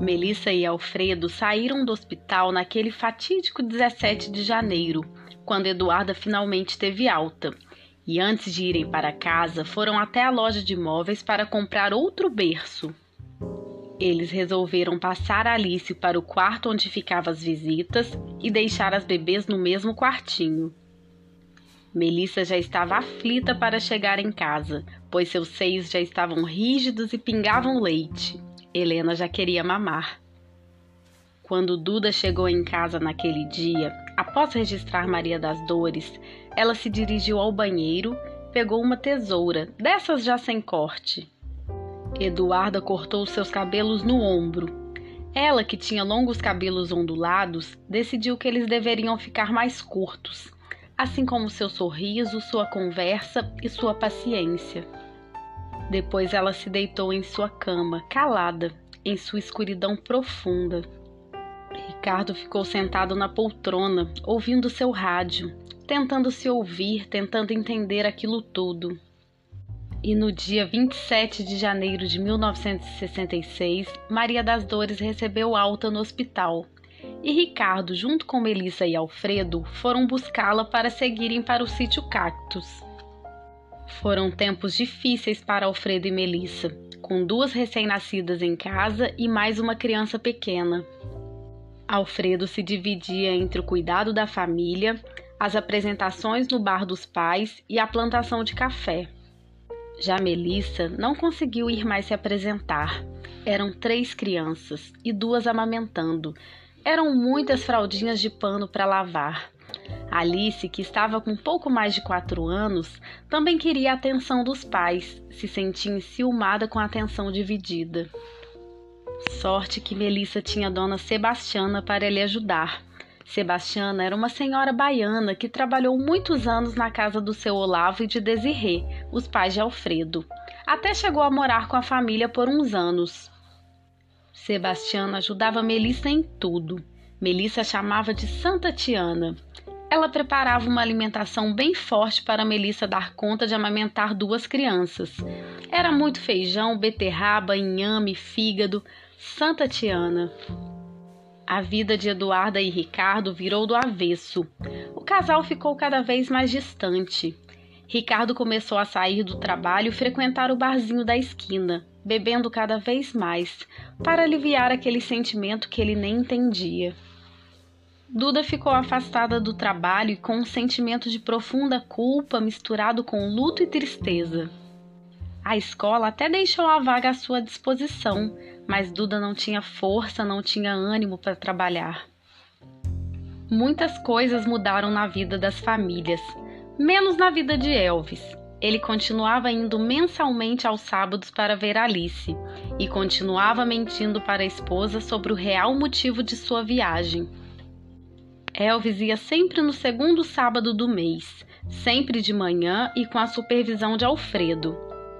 Melissa e Alfredo saíram do hospital naquele fatídico 17 de janeiro, quando Eduarda finalmente teve alta. E antes de irem para casa, foram até a loja de móveis para comprar outro berço. Eles resolveram passar Alice para o quarto onde ficavam as visitas e deixar as bebês no mesmo quartinho. Melissa já estava aflita para chegar em casa, pois seus seios já estavam rígidos e pingavam leite. Helena já queria mamar. Quando Duda chegou em casa naquele dia, após registrar Maria das Dores, ela se dirigiu ao banheiro, pegou uma tesoura, dessas já sem corte. Eduarda cortou seus cabelos no ombro. Ela, que tinha longos cabelos ondulados, decidiu que eles deveriam ficar mais curtos, assim como seu sorriso, sua conversa e sua paciência. Depois ela se deitou em sua cama, calada, em sua escuridão profunda. Ricardo ficou sentado na poltrona, ouvindo seu rádio, tentando se ouvir, tentando entender aquilo tudo. E no dia 27 de janeiro de 1966, Maria das Dores recebeu alta no hospital. E Ricardo, junto com Melissa e Alfredo, foram buscá-la para seguirem para o sítio Cactus. Foram tempos difíceis para Alfredo e Melissa, com duas recém-nascidas em casa e mais uma criança pequena. Alfredo se dividia entre o cuidado da família, as apresentações no bar dos pais e a plantação de café. Já Melissa não conseguiu ir mais se apresentar. Eram três crianças e duas amamentando. Eram muitas fraldinhas de pano para lavar. Alice, que estava com pouco mais de quatro anos, também queria a atenção dos pais, se sentia enciumada com a atenção dividida. Sorte que Melissa tinha Dona Sebastiana para lhe ajudar. Sebastiana era uma senhora baiana que trabalhou muitos anos na casa do seu Olavo e de Desirê, os pais de Alfredo. Até chegou a morar com a família por uns anos. Sebastiana ajudava Melissa em tudo. Melissa chamava de Santa Tiana. Ela preparava uma alimentação bem forte para Melissa dar conta de amamentar duas crianças. Era muito feijão, beterraba, inhame, fígado. Santa Tiana. A vida de Eduarda e Ricardo virou do avesso. O casal ficou cada vez mais distante. Ricardo começou a sair do trabalho e frequentar o barzinho da esquina, bebendo cada vez mais, para aliviar aquele sentimento que ele nem entendia. Duda ficou afastada do trabalho e com um sentimento de profunda culpa misturado com luto e tristeza. A escola até deixou a vaga à sua disposição, mas Duda não tinha força, não tinha ânimo para trabalhar. Muitas coisas mudaram na vida das famílias, menos na vida de Elvis. Ele continuava indo mensalmente aos sábados para ver Alice e continuava mentindo para a esposa sobre o real motivo de sua viagem Elvis ia sempre no segundo sábado do mês, sempre de manhã e com a supervisão de Alfredo.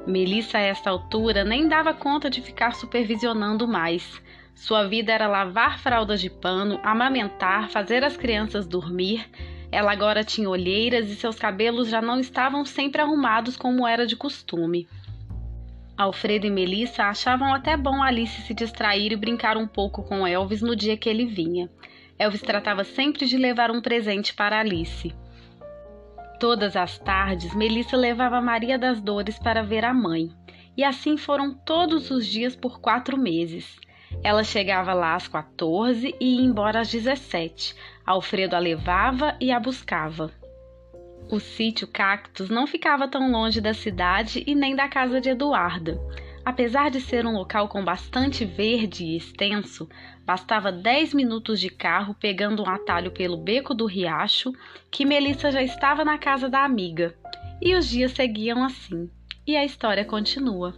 Melissa, a esta altura, nem dava conta de ficar supervisionando mais. Sua vida era lavar fraldas de pano, amamentar, fazer as crianças dormir. Ela agora tinha olheiras e seus cabelos já não estavam sempre arrumados como era de costume. Alfredo e Melissa achavam até bom Alice se distrair e brincar um pouco com Elvis no dia que ele vinha. Elvis tratava sempre de levar um presente para Alice. Todas as tardes, Melissa levava Maria das Dores para ver a mãe, e assim foram todos os dias por quatro meses. Ela chegava lá às 14 e ia embora às 17. Alfredo a levava e a buscava. O sítio Cactus não ficava tão longe da cidade e nem da casa de Eduarda. Apesar de ser um local com bastante verde e extenso, bastava 10 minutos de carro pegando um atalho pelo beco do riacho que Melissa já estava na casa da amiga. E os dias seguiam assim. E a história continua.